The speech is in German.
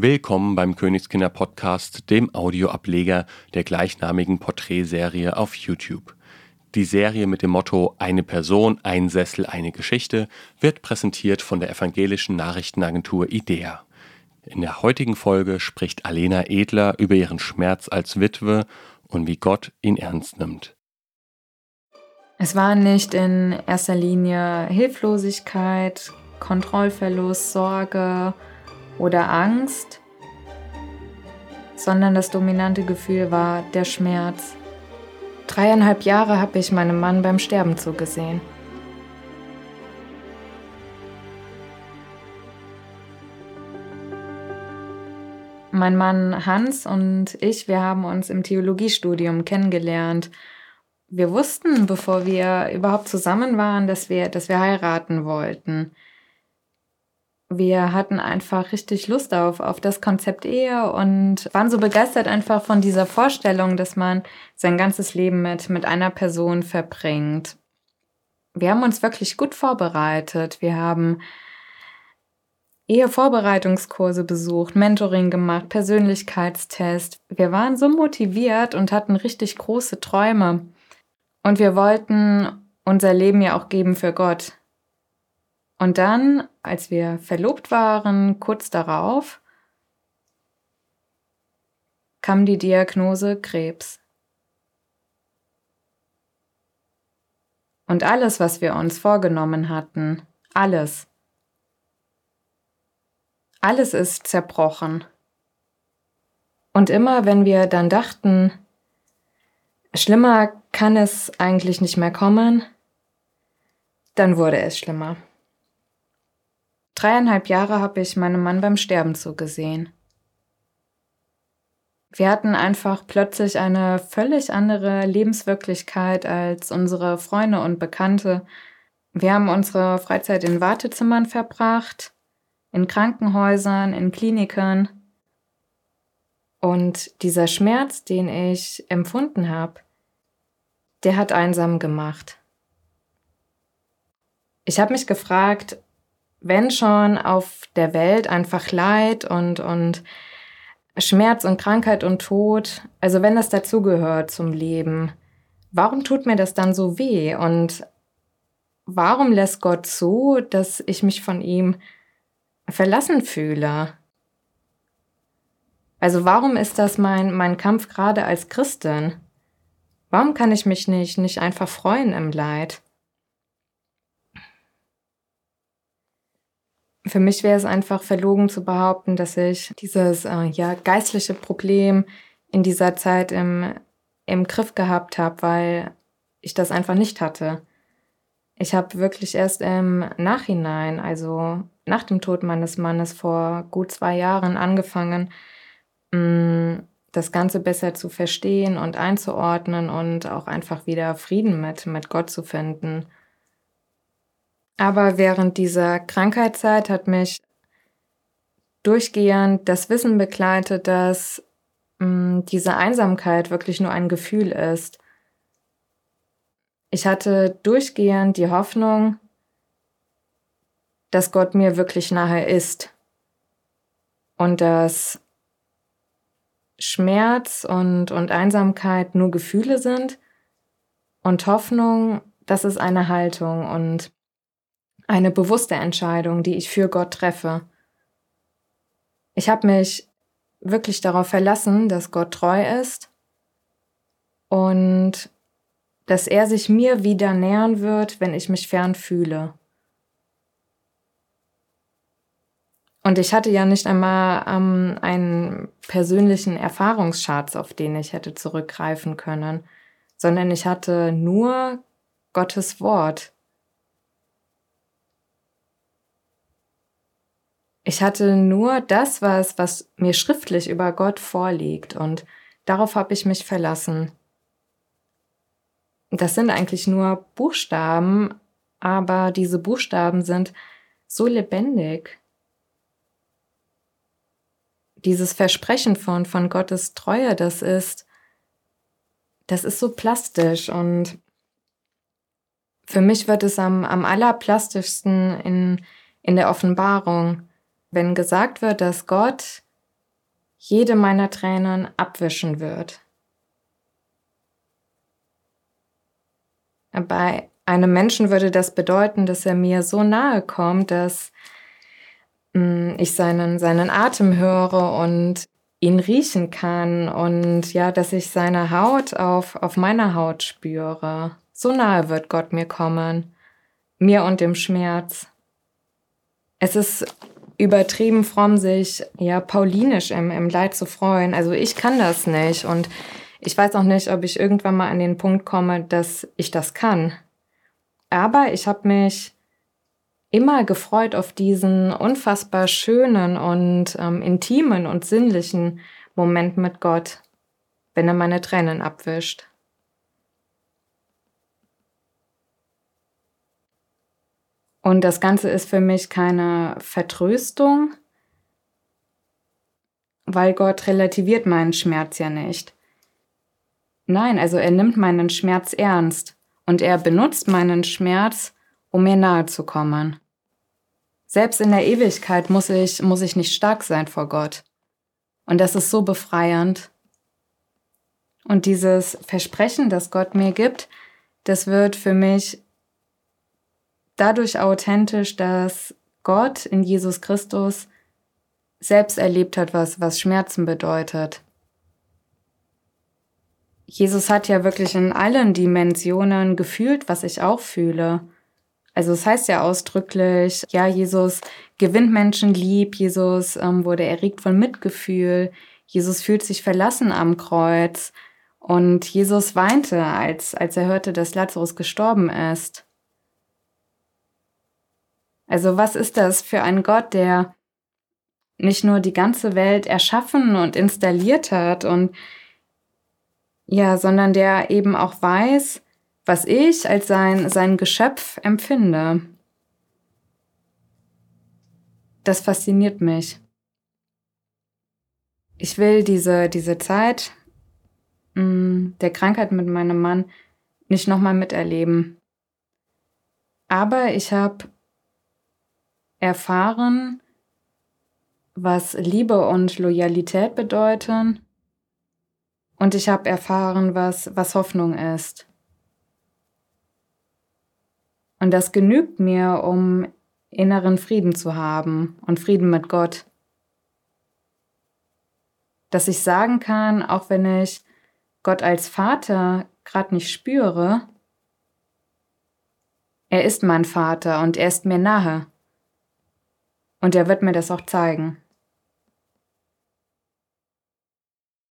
Willkommen beim Königskinder Podcast, dem Audioableger der gleichnamigen Porträtserie auf YouTube. Die Serie mit dem Motto Eine Person, ein Sessel, eine Geschichte wird präsentiert von der evangelischen Nachrichtenagentur IDEA. In der heutigen Folge spricht Alena Edler über ihren Schmerz als Witwe und wie Gott ihn ernst nimmt. Es war nicht in erster Linie Hilflosigkeit, Kontrollverlust, Sorge oder Angst, sondern das dominante Gefühl war der Schmerz. Dreieinhalb Jahre habe ich meinem Mann beim Sterben zugesehen. Mein Mann Hans und ich, wir haben uns im Theologiestudium kennengelernt. Wir wussten, bevor wir überhaupt zusammen waren, dass wir, dass wir heiraten wollten wir hatten einfach richtig Lust auf, auf das Konzept Ehe und waren so begeistert einfach von dieser Vorstellung, dass man sein ganzes Leben mit, mit einer Person verbringt. Wir haben uns wirklich gut vorbereitet. Wir haben Ehevorbereitungskurse besucht, Mentoring gemacht, Persönlichkeitstest. Wir waren so motiviert und hatten richtig große Träume. Und wir wollten unser Leben ja auch geben für Gott. Und dann, als wir verlobt waren, kurz darauf, kam die Diagnose Krebs. Und alles, was wir uns vorgenommen hatten, alles, alles ist zerbrochen. Und immer, wenn wir dann dachten, schlimmer kann es eigentlich nicht mehr kommen, dann wurde es schlimmer. Dreieinhalb Jahre habe ich meinem Mann beim Sterben zugesehen. Wir hatten einfach plötzlich eine völlig andere Lebenswirklichkeit als unsere Freunde und Bekannte. Wir haben unsere Freizeit in Wartezimmern verbracht, in Krankenhäusern, in Kliniken. Und dieser Schmerz, den ich empfunden habe, der hat einsam gemacht. Ich habe mich gefragt, wenn schon auf der Welt einfach Leid und, und Schmerz und Krankheit und Tod, also wenn das dazugehört zum Leben, warum tut mir das dann so weh? Und warum lässt Gott zu, dass ich mich von ihm verlassen fühle? Also warum ist das mein, mein Kampf gerade als Christin? Warum kann ich mich nicht, nicht einfach freuen im Leid? Für mich wäre es einfach verlogen zu behaupten, dass ich dieses äh, ja, geistliche Problem in dieser Zeit im, im Griff gehabt habe, weil ich das einfach nicht hatte. Ich habe wirklich erst im Nachhinein, also nach dem Tod meines Mannes vor gut zwei Jahren angefangen, mm, das Ganze besser zu verstehen und einzuordnen und auch einfach wieder Frieden mit, mit Gott zu finden. Aber während dieser Krankheitszeit hat mich durchgehend das Wissen begleitet, dass mh, mm, diese Einsamkeit wirklich nur ein Gefühl ist. Ich hatte durchgehend die Hoffnung, dass Gott mir wirklich nahe ist und dass Schmerz und, und Einsamkeit nur Gefühle sind und Hoffnung, das ist eine Haltung und eine bewusste Entscheidung, die ich für Gott treffe. Ich habe mich wirklich darauf verlassen, dass Gott treu ist und dass er sich mir wieder nähern wird, wenn ich mich fern fühle. Und ich hatte ja nicht einmal ähm, einen persönlichen Erfahrungsschatz, auf den ich hätte zurückgreifen können, sondern ich hatte nur Gottes Wort, Ich hatte nur das, was, was mir schriftlich über Gott vorliegt und darauf habe ich mich verlassen. Das sind eigentlich nur Buchstaben, aber diese Buchstaben sind so lebendig. Dieses Versprechen von, von Gottes Treue, das ist, das ist so plastisch und für mich wird es am, am allerplastischsten in, in der Offenbarung wenn gesagt wird, dass Gott jede meiner Tränen abwischen wird. Bei einem Menschen würde das bedeuten, dass er mir so nahe kommt, dass mm, ich seinen, seinen Atem höre und ihn riechen kann und ja, dass ich seine Haut auf, auf meiner Haut spüre. So nahe wird Gott mir kommen, mir und dem Schmerz. Es ist übertrieben fromm, sich ja paulinisch im, im Leid zu freuen. Also ich kann das nicht und ich weiß auch nicht, ob ich irgendwann mal an den Punkt komme, dass ich das kann. Aber ich habe mich immer gefreut auf diesen unfassbar schönen und ähm, intimen und sinnlichen Moment mit Gott, wenn er meine Tränen abwischt. Und das Ganze ist für mich keine Vertröstung, weil Gott relativiert meinen Schmerz ja nicht. Nein, also er nimmt meinen Schmerz ernst und er benutzt meinen Schmerz, um mir nahe zu kommen. Selbst in der Ewigkeit muss ich, muss ich nicht stark sein vor Gott. Und das ist so befreiend. Und dieses Versprechen, das Gott mir gibt, das wird für mich dadurch authentisch, dass Gott in Jesus Christus selbst erlebt hat, was, was Schmerzen bedeutet. Jesus hat ja wirklich in allen Dimensionen gefühlt, was ich auch fühle. Also es heißt ja ausdrücklich, ja, Jesus gewinnt Menschen lieb, Jesus ähm, wurde erregt von Mitgefühl, Jesus fühlt sich verlassen am Kreuz und Jesus weinte, als, als er hörte, dass Lazarus gestorben ist. Also was ist das für ein Gott, der nicht nur die ganze Welt erschaffen und installiert hat und ja, sondern der eben auch weiß, was ich als sein, sein Geschöpf empfinde. Das fasziniert mich. Ich will diese, diese Zeit mh, mm, der Krankheit mit meinem Mann nicht nochmal miterleben. Aber ich habe erfahren, was Liebe und Loyalität bedeuten. Und ich habe erfahren, was, was Hoffnung ist. Und das genügt mir, um inneren Frieden zu haben und Frieden mit Gott. Dass ich sagen kann, auch wenn ich Gott als Vater gerade nicht spüre, er ist mein Vater und er ist mir nahe. Und er wird mir das auch zeigen.